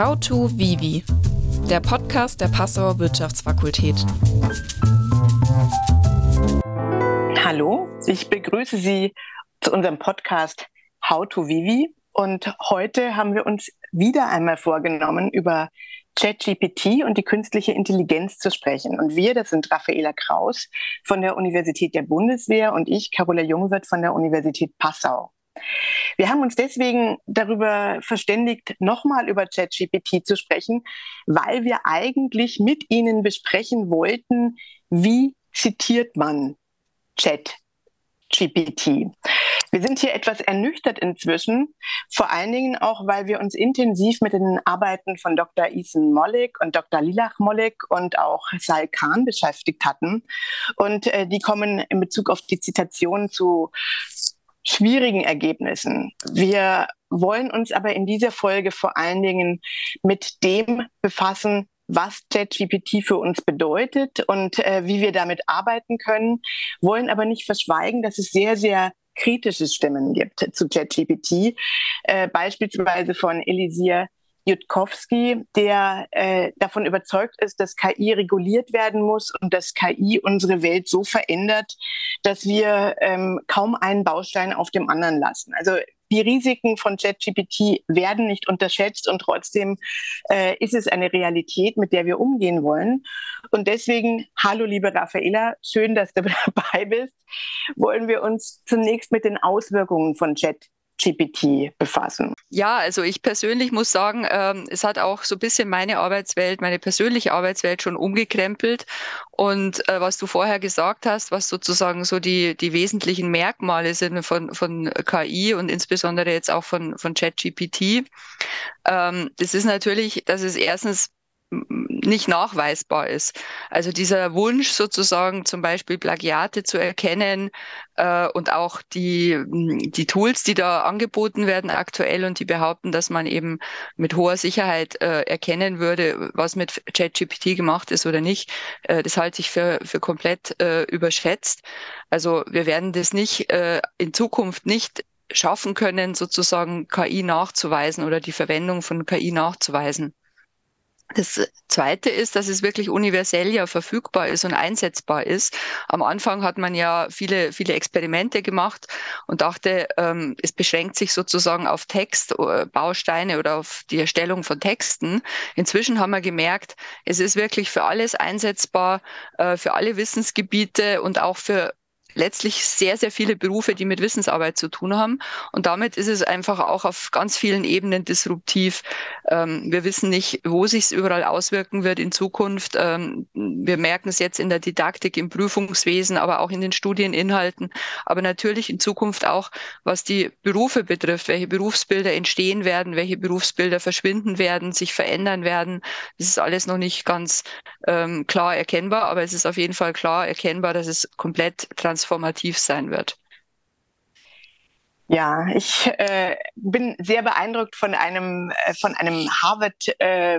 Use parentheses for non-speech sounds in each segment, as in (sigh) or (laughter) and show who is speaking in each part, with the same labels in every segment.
Speaker 1: How to Vivi, der Podcast der Passauer Wirtschaftsfakultät.
Speaker 2: Hallo, ich begrüße Sie zu unserem Podcast How to Vivi und heute haben wir uns wieder einmal vorgenommen, über ChatGPT und die künstliche Intelligenz zu sprechen. Und wir, das sind Raffaela Kraus von der Universität der Bundeswehr und ich, Carola Jungwirth von der Universität Passau. Wir haben uns deswegen darüber verständigt, nochmal über ChatGPT zu sprechen, weil wir eigentlich mit Ihnen besprechen wollten, wie zitiert man ChatGPT. Wir sind hier etwas ernüchtert inzwischen, vor allen Dingen auch, weil wir uns intensiv mit den Arbeiten von Dr. Ethan Mollick und Dr. Lilach Mollick und auch Sal Khan beschäftigt hatten. Und äh, die kommen in Bezug auf die Zitation zu schwierigen Ergebnissen. Wir wollen uns aber in dieser Folge vor allen Dingen mit dem befassen, was ChatGPT für uns bedeutet und äh, wie wir damit arbeiten können, wollen aber nicht verschweigen, dass es sehr, sehr kritische Stimmen gibt zu ChatGPT, äh, beispielsweise von Elisir Jutkowski, der äh, davon überzeugt ist, dass KI reguliert werden muss und dass KI unsere Welt so verändert, dass wir ähm, kaum einen Baustein auf dem anderen lassen. Also die Risiken von ChatGPT werden nicht unterschätzt und trotzdem äh, ist es eine Realität, mit der wir umgehen wollen. Und deswegen, hallo liebe Raffaela, schön, dass du (laughs) dabei bist, wollen wir uns zunächst mit den Auswirkungen von ChatGPT GPT befassen?
Speaker 3: Ja, also ich persönlich muss sagen, ähm, es hat auch so ein bisschen meine Arbeitswelt, meine persönliche Arbeitswelt schon umgekrempelt. Und äh, was du vorher gesagt hast, was sozusagen so die, die wesentlichen Merkmale sind von, von KI und insbesondere jetzt auch von, von ChatGPT, ähm, das ist natürlich, dass es erstens nicht nachweisbar ist. Also dieser Wunsch sozusagen zum Beispiel Plagiate zu erkennen äh, und auch die, die Tools, die da angeboten werden aktuell und die behaupten, dass man eben mit hoher Sicherheit äh, erkennen würde, was mit ChatGPT gemacht ist oder nicht, äh, das halte ich für, für komplett äh, überschätzt. Also wir werden das nicht äh, in Zukunft nicht schaffen können, sozusagen KI nachzuweisen oder die Verwendung von KI nachzuweisen. Das Zweite ist, dass es wirklich universell ja verfügbar ist und einsetzbar ist. Am Anfang hat man ja viele, viele Experimente gemacht und dachte, ähm, es beschränkt sich sozusagen auf Text, äh, oder auf die Erstellung von Texten. Inzwischen haben wir gemerkt, es ist wirklich für alles einsetzbar, äh, für alle Wissensgebiete und auch für letztlich sehr, sehr viele Berufe, die mit Wissensarbeit zu tun haben. Und damit ist es einfach auch auf ganz vielen Ebenen disruptiv. Ähm, wir wissen nicht, wo sich es überall auswirken wird in Zukunft. Ähm, wir merken es jetzt in der Didaktik, im Prüfungswesen, aber auch in den Studieninhalten. Aber natürlich in Zukunft auch, was die Berufe betrifft, welche Berufsbilder entstehen werden, welche Berufsbilder verschwinden werden, sich verändern werden. Das ist alles noch nicht ganz ähm, klar erkennbar, aber es ist auf jeden Fall klar erkennbar, dass es komplett transparent transformativ sein wird.
Speaker 2: Ja, ich äh, bin sehr beeindruckt von einem äh, einem Harvard äh.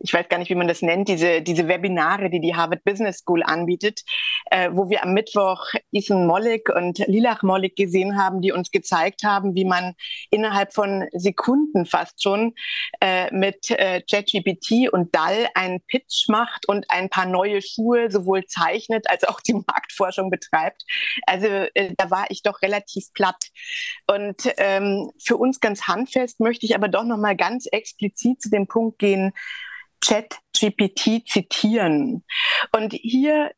Speaker 2: Ich weiß gar nicht, wie man das nennt. Diese diese Webinare, die die Harvard Business School anbietet, äh, wo wir am Mittwoch Ethan Mollick und Lilach Mollick gesehen haben, die uns gezeigt haben, wie man innerhalb von Sekunden fast schon äh, mit äh, ChatGPT und DAL einen Pitch macht und ein paar neue Schuhe sowohl zeichnet als auch die Marktforschung betreibt. Also da war ich doch noch relativ platt. Und ähm, für uns ganz handfest möchte ich aber doch noch mal ganz explizit zu dem Punkt gehen, Chat GPT zitieren. Und hier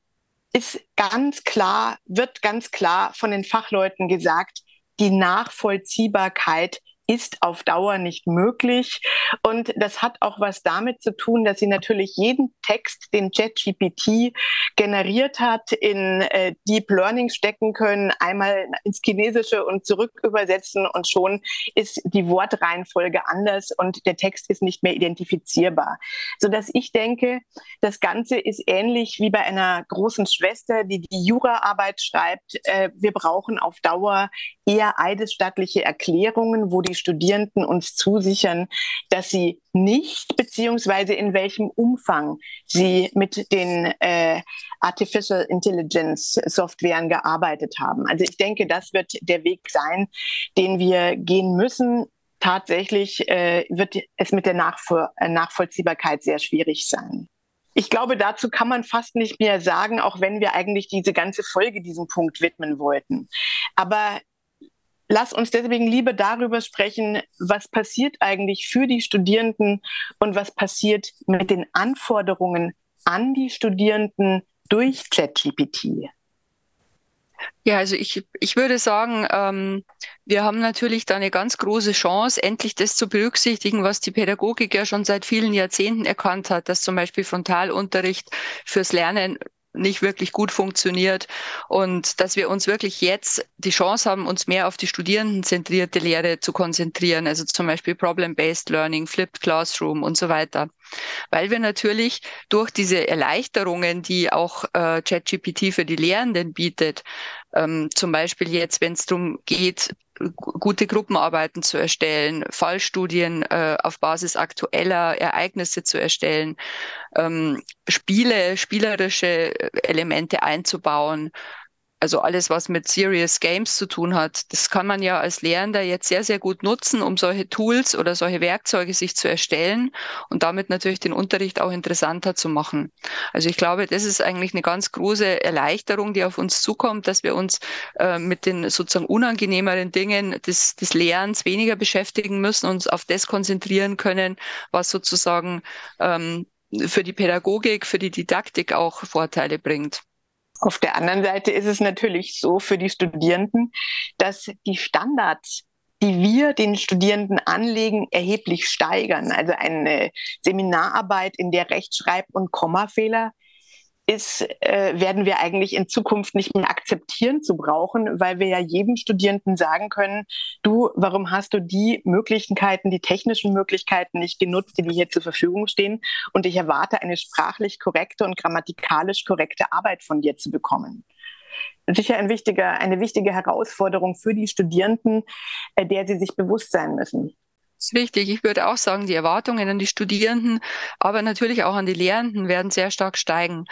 Speaker 2: ist ganz klar, wird ganz klar von den Fachleuten gesagt, die Nachvollziehbarkeit ist auf Dauer nicht möglich. Und das hat auch was damit zu tun, dass sie natürlich jeden Text, den ChatGPT generiert hat, in äh, Deep Learning stecken können, einmal ins Chinesische und zurück übersetzen und schon ist die Wortreihenfolge anders und der Text ist nicht mehr identifizierbar. Sodass ich denke, das Ganze ist ähnlich wie bei einer großen Schwester, die die Juraarbeit schreibt. Äh, wir brauchen auf Dauer eher eidesstattliche Erklärungen, wo die Studierenden uns zusichern, dass sie nicht beziehungsweise in welchem Umfang sie mit den äh, Artificial Intelligence Softwaren gearbeitet haben. Also ich denke, das wird der Weg sein, den wir gehen müssen. tatsächlich äh, wird es mit der Nachvoll äh, Nachvollziehbarkeit sehr schwierig sein. Ich glaube, dazu kann man fast nicht mehr sagen, auch wenn wir eigentlich diese ganze Folge diesem Punkt widmen wollten. Aber lass uns deswegen lieber darüber sprechen, was passiert eigentlich für die Studierenden und was passiert mit den Anforderungen an die Studierenden durch ChatGPT.
Speaker 3: Ja, also ich, ich würde sagen, ähm, wir haben natürlich da eine ganz große Chance, endlich das zu berücksichtigen, was die Pädagogik ja schon seit vielen Jahrzehnten erkannt hat, dass zum Beispiel Frontalunterricht fürs Lernen nicht wirklich gut funktioniert und dass wir uns wirklich jetzt die Chance haben, uns mehr auf die studierendenzentrierte Lehre zu konzentrieren, also zum Beispiel Problem-Based Learning, Flipped Classroom und so weiter. Weil wir natürlich durch diese Erleichterungen, die auch äh, ChatGPT für die Lehrenden bietet, ähm, zum Beispiel jetzt, wenn es darum geht, gute Gruppenarbeiten zu erstellen, Fallstudien äh, auf Basis aktueller Ereignisse zu erstellen, ähm, Spiele, spielerische Elemente einzubauen, also alles, was mit Serious Games zu tun hat, das kann man ja als Lehrender jetzt sehr, sehr gut nutzen, um solche Tools oder solche Werkzeuge sich zu erstellen und damit natürlich den Unterricht auch interessanter zu machen. Also ich glaube, das ist eigentlich eine ganz große Erleichterung, die auf uns zukommt, dass wir uns äh, mit den sozusagen unangenehmeren Dingen des, des Lehrens weniger beschäftigen müssen, uns auf das konzentrieren können, was sozusagen ähm, für die Pädagogik, für die Didaktik auch Vorteile bringt.
Speaker 2: Auf der anderen Seite ist es natürlich so für die Studierenden, dass die Standards, die wir den Studierenden anlegen, erheblich steigern. Also eine Seminararbeit, in der Rechtschreib- und Kommafehler ist, äh, werden wir eigentlich in Zukunft nicht mehr akzeptieren zu brauchen, weil wir ja jedem Studierenden sagen können, du, warum hast du die Möglichkeiten, die technischen Möglichkeiten nicht genutzt, die dir hier zur Verfügung stehen? Und ich erwarte eine sprachlich korrekte und grammatikalisch korrekte Arbeit von dir zu bekommen. Sicher ein wichtiger, eine wichtige Herausforderung für die Studierenden, äh, der sie sich bewusst sein müssen
Speaker 3: ist wichtig. Ich würde auch sagen, die Erwartungen an die Studierenden, aber natürlich auch an die Lehrenden werden sehr stark steigen.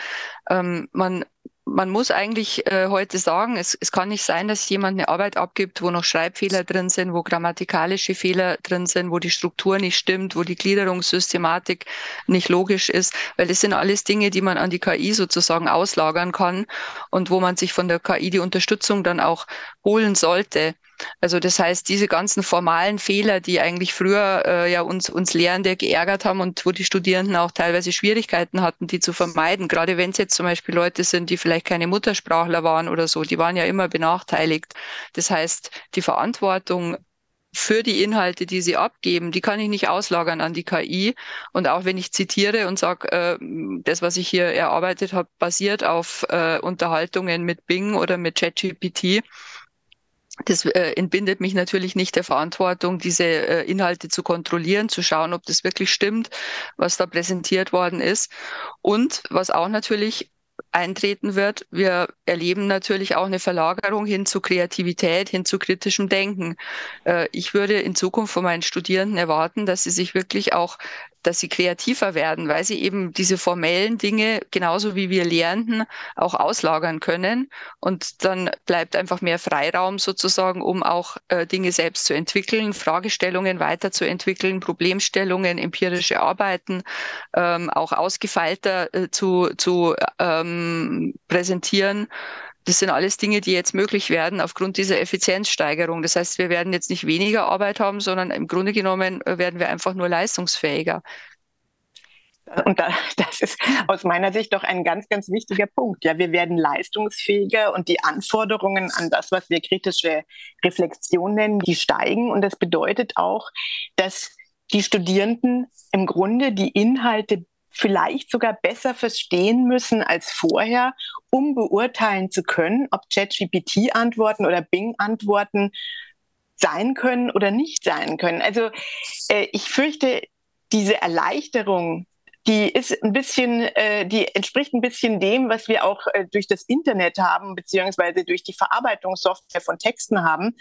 Speaker 3: Ähm, man man muss eigentlich äh, heute sagen, es, es kann nicht sein, dass jemand eine Arbeit abgibt, wo noch Schreibfehler drin sind, wo grammatikalische Fehler drin sind, wo die Struktur nicht stimmt, wo die Gliederungssystematik nicht logisch ist, weil das sind alles Dinge, die man an die KI sozusagen auslagern kann und wo man sich von der KI die Unterstützung dann auch holen sollte. Also das heißt, diese ganzen formalen Fehler, die eigentlich früher äh, ja uns, uns Lehrende geärgert haben und wo die Studierenden auch teilweise Schwierigkeiten hatten, die zu vermeiden, gerade wenn es jetzt zum Beispiel Leute sind, die vielleicht keine Muttersprachler waren oder so, die waren ja immer benachteiligt. Das heißt, die Verantwortung für die Inhalte, die sie abgeben, die kann ich nicht auslagern an die KI. Und auch wenn ich zitiere und sage, äh, das, was ich hier erarbeitet habe, basiert auf äh, Unterhaltungen mit Bing oder mit ChatGPT, das äh, entbindet mich natürlich nicht der Verantwortung, diese äh, Inhalte zu kontrollieren, zu schauen, ob das wirklich stimmt, was da präsentiert worden ist. Und was auch natürlich eintreten wird. Wir erleben natürlich auch eine Verlagerung hin zu Kreativität, hin zu kritischem Denken. Äh, ich würde in Zukunft von meinen Studierenden erwarten, dass sie sich wirklich auch dass sie kreativer werden, weil sie eben diese formellen Dinge genauso wie wir Lehrenden auch auslagern können. Und dann bleibt einfach mehr Freiraum sozusagen, um auch äh, Dinge selbst zu entwickeln, Fragestellungen weiterzuentwickeln, Problemstellungen, empirische Arbeiten ähm, auch ausgefeilter äh, zu, zu ähm, präsentieren. Das sind alles Dinge, die jetzt möglich werden aufgrund dieser Effizienzsteigerung. Das heißt, wir werden jetzt nicht weniger Arbeit haben, sondern im Grunde genommen äh, werden wir einfach nur leistungsfähiger.
Speaker 2: Und (laughs) das ist aus meiner Sicht doch ein ganz, ganz wichtiger Punkt. Ja, wir werden leistungsfähiger und die Anforderungen an das, was wir kritische Reflexion nennen, die steigen. Und das bedeutet auch, dass die Studierenden im Grunde die Inhalte vielleicht sogar besser verstehen müssen als vorher, um beurteilen zu können, ob ChatGPT-Antworten oder Bing-Antworten sein können oder nicht sein können. Also äh, ich fürchte, diese Erleichterung die ist ein bisschen, äh, die entspricht ein bisschen dem, was wir auch äh, durch das Internet haben, beziehungsweise durch die Verarbeitungssoftware von Texten haben.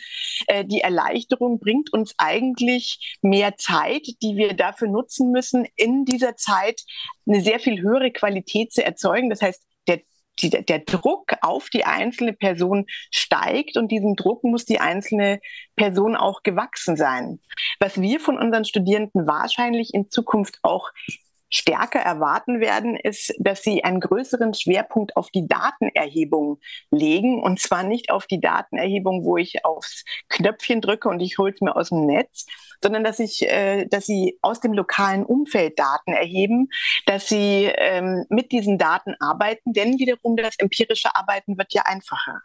Speaker 2: Äh, die Erleichterung bringt uns eigentlich mehr Zeit, die wir dafür nutzen müssen, in dieser Zeit eine sehr viel höhere Qualität zu erzeugen. Das heißt, der die, der Druck auf die einzelne Person steigt und diesem Druck muss die einzelne Person auch gewachsen sein. Was wir von unseren Studierenden wahrscheinlich in Zukunft auch stärker erwarten werden, ist, dass sie einen größeren Schwerpunkt auf die Datenerhebung legen. Und zwar nicht auf die Datenerhebung, wo ich aufs Knöpfchen drücke und ich hole es mir aus dem Netz, sondern dass, ich, äh, dass sie aus dem lokalen Umfeld Daten erheben, dass sie ähm, mit diesen Daten arbeiten, denn wiederum das empirische Arbeiten wird ja einfacher.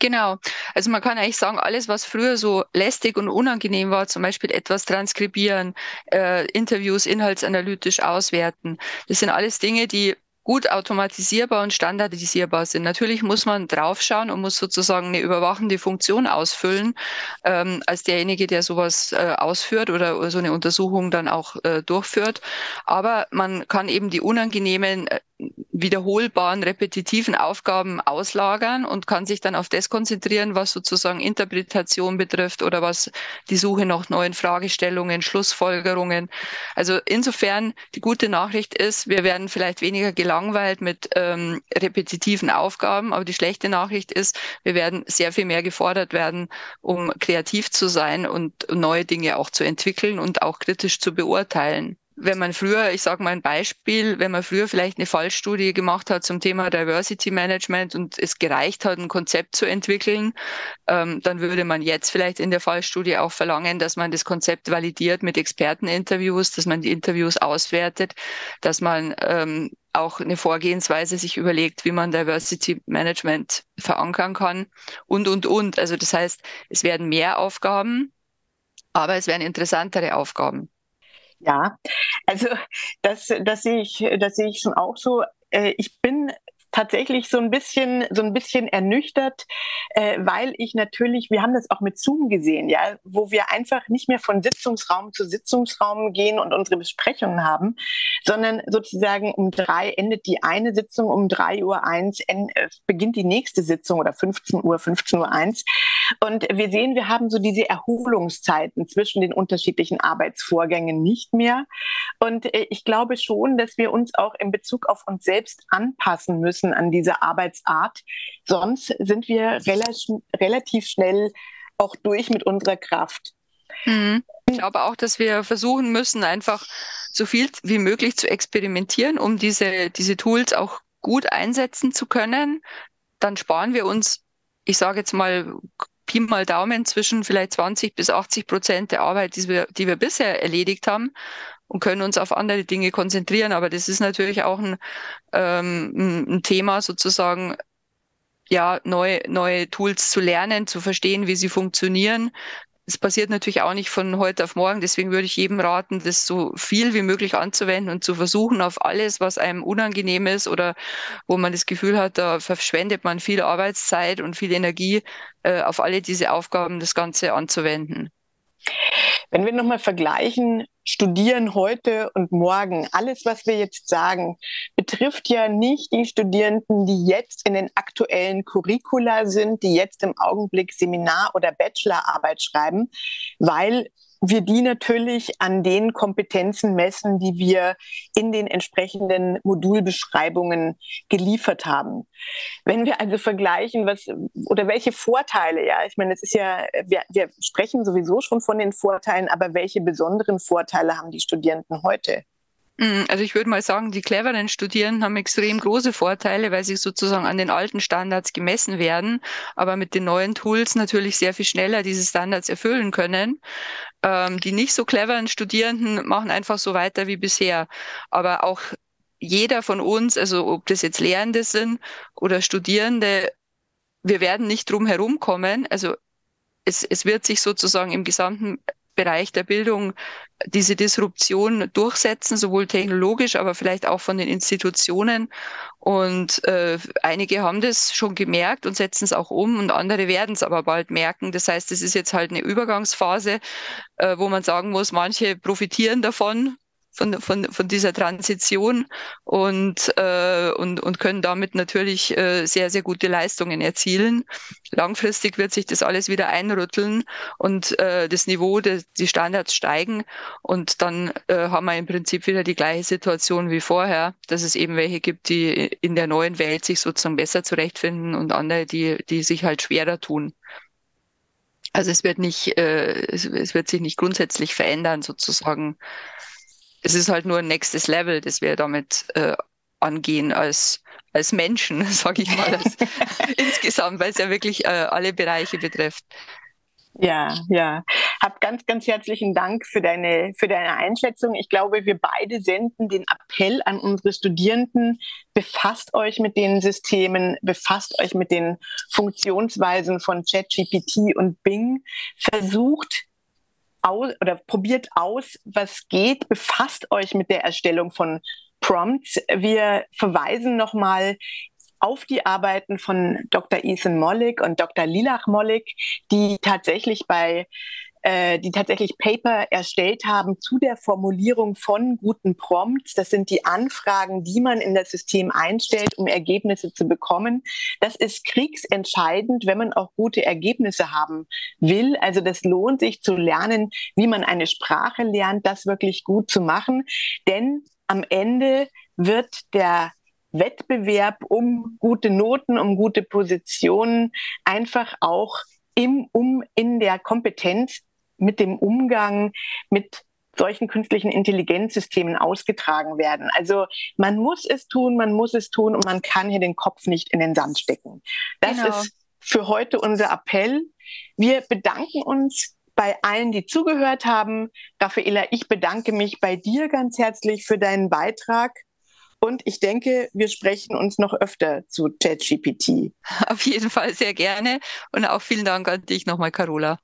Speaker 3: Genau. Also man kann eigentlich sagen, alles, was früher so lästig und unangenehm war, zum Beispiel etwas transkribieren, äh, Interviews inhaltsanalytisch auswerten, das sind alles Dinge, die gut automatisierbar und standardisierbar sind. Natürlich muss man draufschauen und muss sozusagen eine überwachende Funktion ausfüllen, ähm, als derjenige, der sowas äh, ausführt oder so eine Untersuchung dann auch äh, durchführt. Aber man kann eben die unangenehmen äh, wiederholbaren, repetitiven Aufgaben auslagern und kann sich dann auf das konzentrieren, was sozusagen Interpretation betrifft oder was die Suche nach neuen Fragestellungen, Schlussfolgerungen. Also insofern die gute Nachricht ist, wir werden vielleicht weniger gelangweilt mit ähm, repetitiven Aufgaben, aber die schlechte Nachricht ist, wir werden sehr viel mehr gefordert werden, um kreativ zu sein und neue Dinge auch zu entwickeln und auch kritisch zu beurteilen. Wenn man früher, ich sage mal ein Beispiel, wenn man früher vielleicht eine Fallstudie gemacht hat zum Thema Diversity Management und es gereicht hat, ein Konzept zu entwickeln, ähm, dann würde man jetzt vielleicht in der Fallstudie auch verlangen, dass man das Konzept validiert mit Experteninterviews, dass man die Interviews auswertet, dass man ähm, auch eine Vorgehensweise sich überlegt, wie man Diversity Management verankern kann und, und, und. Also das heißt, es werden mehr Aufgaben, aber es werden interessantere Aufgaben.
Speaker 2: Ja, also das, das sehe ich, das sehe ich schon auch so. Äh, ich bin tatsächlich so ein bisschen, so ein bisschen ernüchtert, äh, weil ich natürlich, wir haben das auch mit Zoom gesehen, ja, wo wir einfach nicht mehr von Sitzungsraum zu Sitzungsraum gehen und unsere Besprechungen haben, sondern sozusagen um drei endet die eine Sitzung, um drei Uhr eins äh, beginnt die nächste Sitzung oder 15 Uhr, 15 Uhr eins. Und wir sehen, wir haben so diese Erholungszeiten zwischen den unterschiedlichen Arbeitsvorgängen nicht mehr. Und äh, ich glaube schon, dass wir uns auch in Bezug auf uns selbst anpassen müssen an diese Arbeitsart. Sonst sind wir relativ schnell auch durch mit unserer Kraft.
Speaker 3: Mhm. Ich glaube auch, dass wir versuchen müssen, einfach so viel wie möglich zu experimentieren, um diese, diese Tools auch gut einsetzen zu können. Dann sparen wir uns, ich sage jetzt mal, Pi mal Daumen zwischen vielleicht 20 bis 80 Prozent der Arbeit, die wir, die wir bisher erledigt haben und können uns auf andere Dinge konzentrieren. Aber das ist natürlich auch ein, ähm, ein Thema sozusagen, ja, neue, neue Tools zu lernen, zu verstehen, wie sie funktionieren. Das passiert natürlich auch nicht von heute auf morgen. Deswegen würde ich jedem raten, das so viel wie möglich anzuwenden und zu versuchen, auf alles, was einem unangenehm ist oder wo man das Gefühl hat, da verschwendet man viel Arbeitszeit und viel Energie, äh, auf alle diese Aufgaben das Ganze anzuwenden.
Speaker 2: Wenn wir nochmal vergleichen, studieren heute und morgen, alles, was wir jetzt sagen, betrifft ja nicht die Studierenden, die jetzt in den aktuellen Curricula sind, die jetzt im Augenblick Seminar- oder Bachelorarbeit schreiben, weil wir die natürlich an den Kompetenzen messen, die wir in den entsprechenden Modulbeschreibungen geliefert haben. Wenn wir also vergleichen, was oder welche Vorteile, ja, ich meine, es ist ja, wir, wir sprechen sowieso schon von den Vorteilen, aber welche besonderen Vorteile haben die Studierenden heute?
Speaker 3: Mm, also ich würde mal sagen, die cleveren Studierenden haben extrem große Vorteile, weil sie sozusagen an den alten Standards gemessen werden, aber mit den neuen Tools natürlich sehr viel schneller diese Standards erfüllen können. Ähm, die nicht so cleveren Studierenden machen einfach so weiter wie bisher. Aber auch jeder von uns, also ob das jetzt Lehrende sind oder Studierende, wir werden nicht drum herum kommen. Also es, es wird sich sozusagen im gesamten Bereich der Bildung diese Disruption durchsetzen, sowohl technologisch, aber vielleicht auch von den Institutionen. Und äh, einige haben das schon gemerkt und setzen es auch um und andere werden es aber bald merken. Das heißt, es ist jetzt halt eine Übergangsphase, äh, wo man sagen muss, manche profitieren davon, von, von, von dieser Transition und, äh, und, und können damit natürlich äh, sehr, sehr gute Leistungen erzielen. Langfristig wird sich das alles wieder einrütteln und äh, das Niveau, de, die Standards steigen und dann äh, haben wir im Prinzip wieder die gleiche Situation wie vorher, dass es eben welche gibt, die in der neuen Welt sich sozusagen besser zurechtfinden und andere, die, die sich halt schwerer tun. Also es wird nicht, äh, es, es, wird sich nicht grundsätzlich verändern, sozusagen. Es ist halt nur ein nächstes Level, das wir damit äh, angehen als, als Menschen, (laughs) sage ich mal, als, (laughs) insgesamt, weil es ja wirklich äh, alle Bereiche betrifft.
Speaker 2: Ja, ja. Hab ganz, ganz herzlichen Dank für deine, für deine Einschätzung. Ich glaube, wir beide senden den Appell an unsere Studierenden, befasst euch mit den Systemen, befasst euch mit den Funktionsweisen von ChatGPT und Bing, versucht aus oder probiert aus, was geht, befasst euch mit der Erstellung von Prompts. Wir verweisen nochmal auf die Arbeiten von Dr. Ethan Mollick und Dr. Lilach Mollick, die tatsächlich bei äh, die tatsächlich Paper erstellt haben zu der Formulierung von guten Prompts. Das sind die Anfragen, die man in das System einstellt, um Ergebnisse zu bekommen. Das ist kriegsentscheidend, wenn man auch gute Ergebnisse haben will. Also das lohnt sich zu lernen, wie man eine Sprache lernt, das wirklich gut zu machen. Denn am Ende wird der Wettbewerb um gute Noten, um gute Positionen einfach auch im, um, in der Kompetenz mit dem Umgang mit solchen künstlichen Intelligenzsystemen ausgetragen werden. Also man muss es tun, man muss es tun und man kann hier den Kopf nicht in den Sand stecken. Das genau. ist für heute unser Appell. Wir bedanken uns bei allen, die zugehört haben. Raffaela, ich bedanke mich bei dir ganz herzlich für deinen Beitrag. Und ich denke, wir sprechen uns noch öfter zu ChatGPT.
Speaker 3: Auf jeden Fall sehr gerne. Und auch vielen Dank an dich nochmal, Carola.